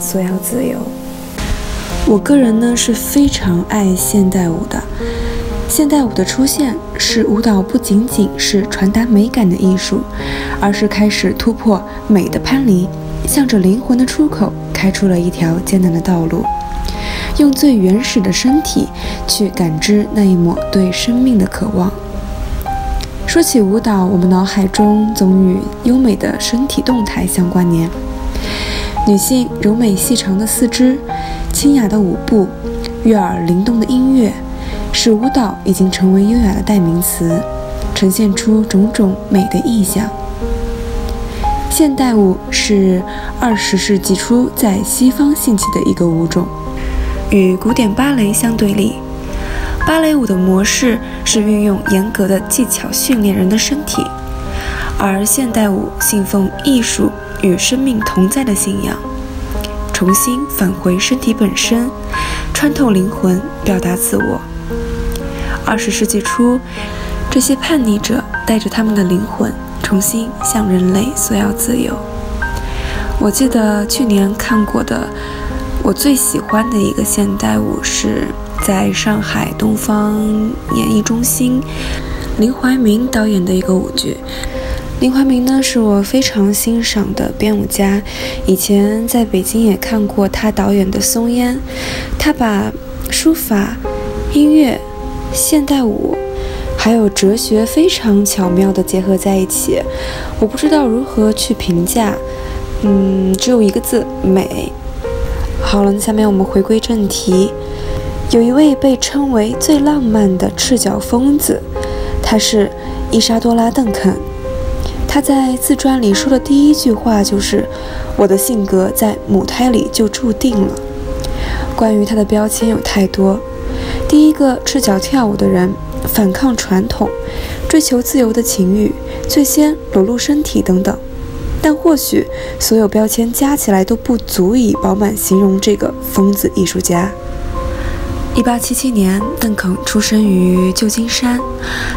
索要自由。我个人呢是非常爱现代舞的。现代舞的出现，是舞蹈不仅仅是传达美感的艺术，而是开始突破美的藩篱，向着灵魂的出口开出了一条艰难的道路。用最原始的身体去感知那一抹对生命的渴望。说起舞蹈，我们脑海中总与优美的身体动态相关联。女性柔美细长的四肢、清雅的舞步、悦耳灵动的音乐，使舞蹈已经成为优雅的代名词，呈现出种种美的意象。现代舞是二十世纪初在西方兴起的一个舞种，与古典芭蕾相对立。芭蕾舞的模式是运用严格的技巧训练人的身体，而现代舞信奉艺术与生命同在的信仰，重新返回身体本身，穿透灵魂，表达自我。二十世纪初，这些叛逆者带着他们的灵魂，重新向人类索要自由。我记得去年看过的，我最喜欢的一个现代舞是。在上海东方演艺中心，林怀民导演的一个舞剧。林怀民呢，是我非常欣赏的编舞家。以前在北京也看过他导演的《松烟》，他把书法、音乐、现代舞，还有哲学非常巧妙地结合在一起。我不知道如何去评价，嗯，只有一个字：美。好了，下面我们回归正题。有一位被称为最浪漫的赤脚疯子，他是伊莎多拉·邓肯。他在自传里说的第一句话就是：“我的性格在母胎里就注定了。”关于他的标签有太多：第一个赤脚跳舞的人，反抗传统，追求自由的情欲，最先裸露身体等等。但或许所有标签加起来都不足以饱满形容这个疯子艺术家。一八七七年，邓肯出生于旧金山。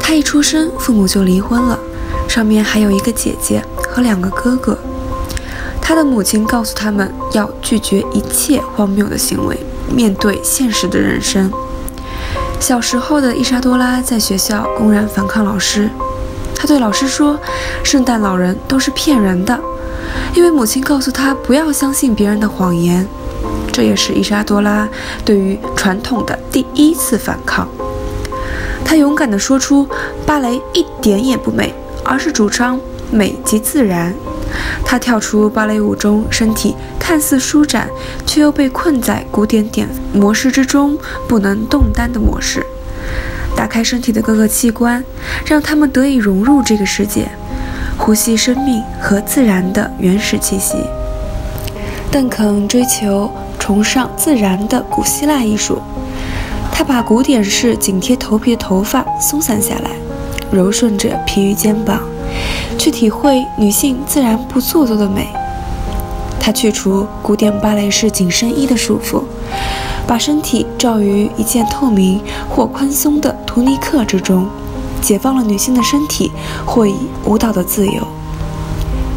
他一出生，父母就离婚了，上面还有一个姐姐和两个哥哥。他的母亲告诉他们要拒绝一切荒谬的行为，面对现实的人生。小时候的伊莎多拉在学校公然反抗老师，他对老师说：“圣诞老人都是骗人的。”因为母亲告诉他不要相信别人的谎言。这也是伊莎多拉对于传统的第一次反抗。她勇敢地说出：“芭蕾一点也不美，而是主张美即自然。”她跳出芭蕾舞中身体看似舒展，却又被困在古典点模式之中不能动弹的模式，打开身体的各个器官，让他们得以融入这个世界，呼吸生命和自然的原始气息。邓肯追求。崇尚自然的古希腊艺术，他把古典式紧贴头皮的头发松散下来，柔顺着疲于肩膀，去体会女性自然不做作的美。他去除古典芭蕾式紧身衣的束缚，把身体罩于一件透明或宽松的图尼克之中，解放了女性的身体，或以舞蹈的自由。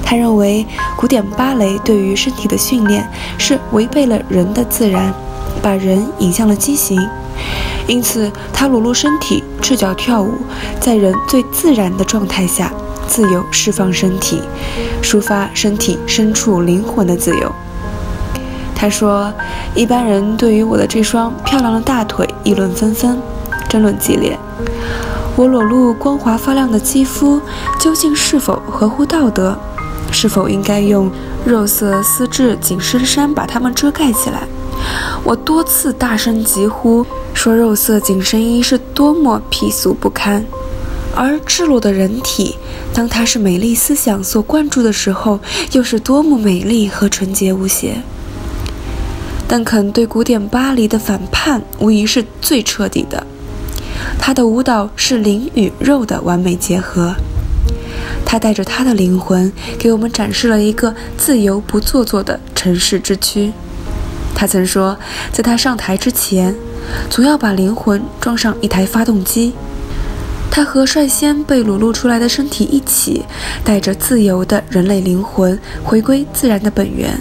他认为，古典芭蕾对于身体的训练是违背了人的自然，把人引向了畸形。因此，他裸露身体，赤脚跳舞，在人最自然的状态下，自由释放身体，抒发身体深处灵魂的自由。他说：“一般人对于我的这双漂亮的大腿议论纷纷，争论激烈。我裸露光滑发亮的肌肤，究竟是否合乎道德？”是否应该用肉色丝质紧身衫把它们遮盖起来？我多次大声疾呼，说肉色紧身衣是多么鄙俗不堪。而赤裸的人体，当它是美丽思想所灌注的时候，又是多么美丽和纯洁无邪。邓肯对古典巴黎的反叛无疑是最彻底的。他的舞蹈是灵与肉的完美结合。他带着他的灵魂，给我们展示了一个自由不做作的城市之躯。他曾说，在他上台之前，总要把灵魂装上一台发动机。他和率先被裸露出来的身体一起，带着自由的人类灵魂回归自然的本源。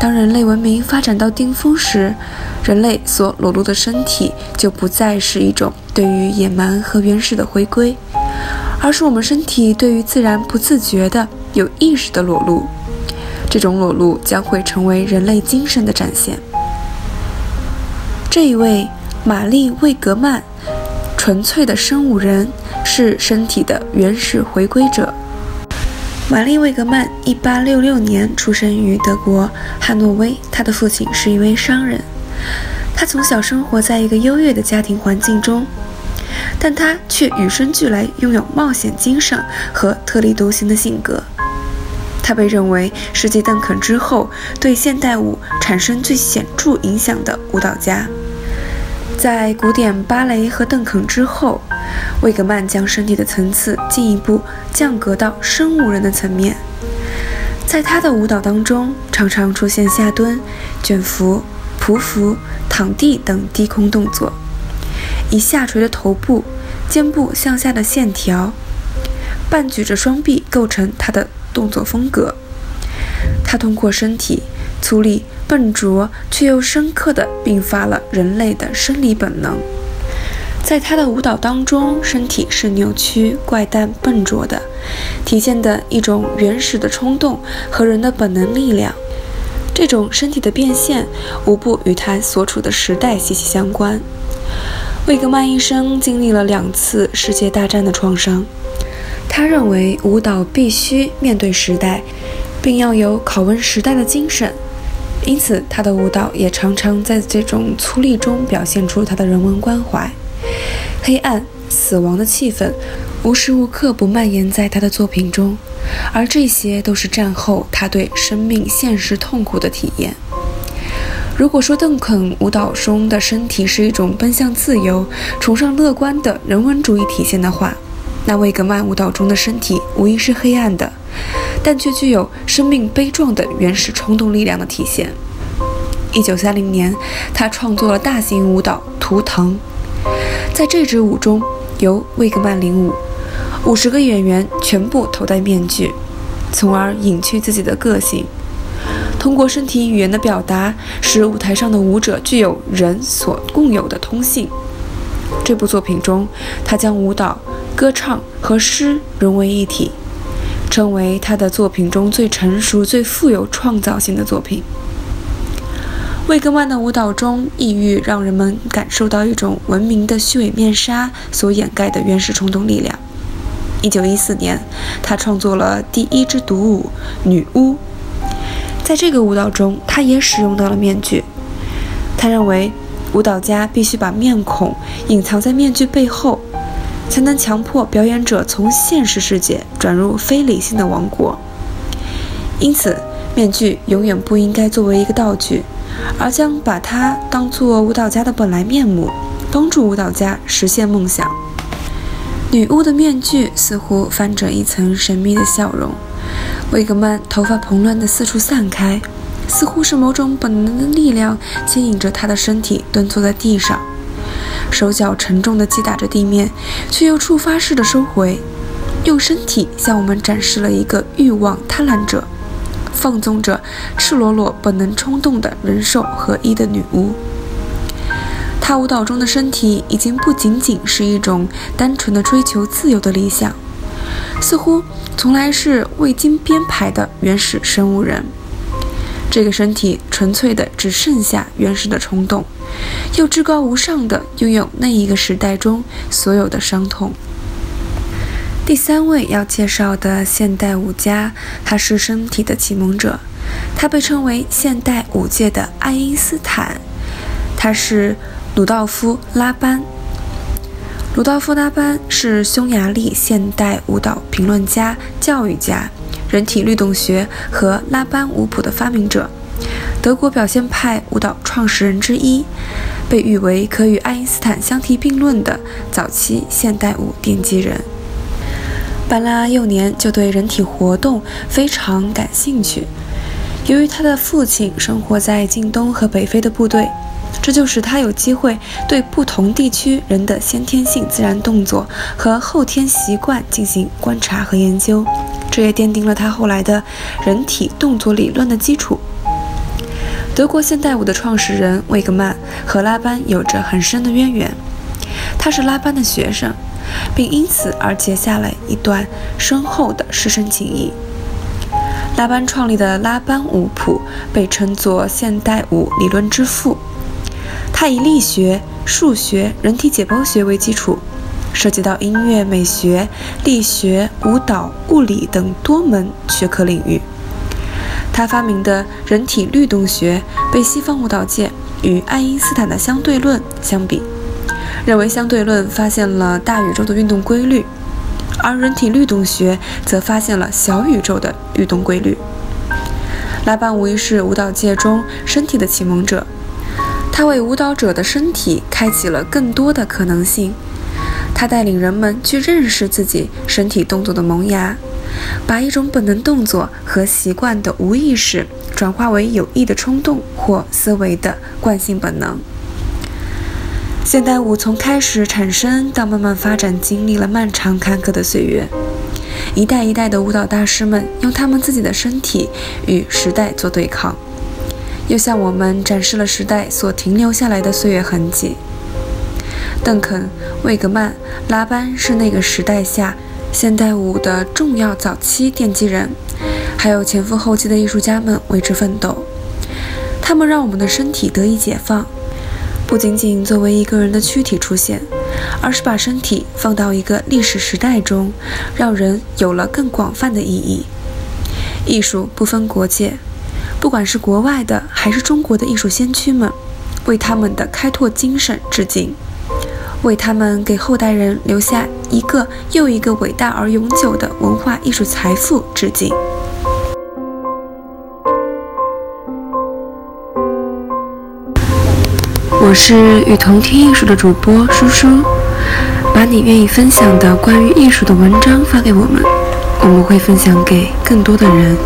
当人类文明发展到顶峰时，人类所裸露的身体就不再是一种对于野蛮和原始的回归，而是我们身体对于自然不自觉的、有意识的裸露。这种裸露将会成为人类精神的展现。这一位玛丽·魏格曼。纯粹的生物人是身体的原始回归者。玛丽·魏格曼1866年出生于德国汉诺威，她的父亲是一位商人。他从小生活在一个优越的家庭环境中，但他却与生俱来拥有冒险精神和特立独行的性格。他被认为是继邓肯之后对现代舞产生最显著影响的舞蹈家。在古典芭蕾和邓肯之后，魏格曼将身体的层次进一步降格到生物人的层面。在他的舞蹈当中，常常出现下蹲、卷腹、匍匐、躺地等低空动作，以下垂的头部、肩部向下的线条，半举着双臂构成他的动作风格。他通过身体粗粝。笨拙却又深刻地并发了人类的生理本能，在他的舞蹈当中，身体是扭曲、怪诞、笨拙的，体现的一种原始的冲动和人的本能力量。这种身体的变现，无不与他所处的时代息息相关。魏格曼一生经历了两次世界大战的创伤，他认为舞蹈必须面对时代，并要有拷问时代的精神。因此，他的舞蹈也常常在这种粗粝中表现出他的人文关怀。黑暗、死亡的气氛无时无刻不蔓延在他的作品中，而这些都是战后他对生命现实痛苦的体验。如果说邓肯舞蹈中的身体是一种奔向自由、崇尚乐观的人文主义体现的话，那魏格曼舞蹈中的身体无疑是黑暗的。但却具有生命悲壮的原始冲动力量的体现。一九三零年，他创作了大型舞蹈《图腾》。在这支舞中，由魏格曼领舞，五十个演员全部头戴面具，从而隐去自己的个性。通过身体语言的表达，使舞台上的舞者具有人所共有的通性。这部作品中，他将舞蹈、歌唱和诗融为一体。成为他的作品中最成熟、最富有创造性的作品。魏格曼的舞蹈中，意欲让人们感受到一种文明的虚伪面纱所掩盖的原始冲动力量。一九一四年，他创作了第一支独舞《女巫》。在这个舞蹈中，他也使用到了面具。他认为，舞蹈家必须把面孔隐藏在面具背后。才能强迫表演者从现实世界转入非理性的王国。因此，面具永远不应该作为一个道具，而将把它当作舞蹈家的本来面目，帮助舞蹈家实现梦想。女巫的面具似乎泛着一层神秘的笑容。魏格曼头发蓬乱地四处散开，似乎是某种本能的力量牵引着他的身体蹲坐在地上。手脚沉重地击打着地面，却又触发式的收回，用身体向我们展示了一个欲望贪婪者、放纵着赤裸裸本能冲动的人兽合一的女巫。她舞蹈中的身体已经不仅仅是一种单纯的追求自由的理想，似乎从来是未经编排的原始生物人。这个身体纯粹的只剩下原始的冲动。又至高无上的拥有那一个时代中所有的伤痛。第三位要介绍的现代舞家，他是身体的启蒙者，他被称为现代舞界的爱因斯坦，他是鲁道夫·拉班。鲁道夫·拉班是匈牙利现代舞蹈评论家、教育家，人体律动学和拉班舞谱的发明者，德国表现派舞蹈创始人之一，被誉为可与爱因斯坦相提并论的早期现代舞奠基人。班拉幼年就对人体活动非常感兴趣，由于他的父亲生活在近东和北非的部队。这就使他有机会对不同地区人的先天性自然动作和后天习惯进行观察和研究，这也奠定了他后来的人体动作理论的基础。德国现代舞的创始人魏格曼和拉班有着很深的渊源，他是拉班的学生，并因此而结下了一段深厚的师生情谊。拉班创立的拉班舞谱被称作现代舞理论之父。他以力学、数学、人体解剖学为基础，涉及到音乐、美学、力学、舞蹈、物理等多门学科领域。他发明的人体律动学被西方舞蹈界与爱因斯坦的相对论相比，认为相对论发现了大宇宙的运动规律，而人体律动学则发现了小宇宙的运动规律。拉班无疑是舞蹈界中身体的启蒙者。他为舞蹈者的身体开启了更多的可能性，他带领人们去认识自己身体动作的萌芽，把一种本能动作和习惯的无意识转化为有益的冲动或思维的惯性本能。现代舞从开始产生到慢慢发展，经历了漫长坎坷的岁月，一代一代的舞蹈大师们用他们自己的身体与时代做对抗。又向我们展示了时代所停留下来的岁月痕迹。邓肯、魏格曼、拉班是那个时代下现代舞的重要早期奠基人，还有前赴后继的艺术家们为之奋斗。他们让我们的身体得以解放，不仅仅作为一个人的躯体出现，而是把身体放到一个历史时代中，让人有了更广泛的意义。艺术不分国界。不管是国外的还是中国的艺术先驱们，为他们的开拓精神致敬，为他们给后代人留下一个又一个伟大而永久的文化艺术财富致敬。我是与同听艺术的主播舒舒，把你愿意分享的关于艺术的文章发给我们，我们会分享给更多的人。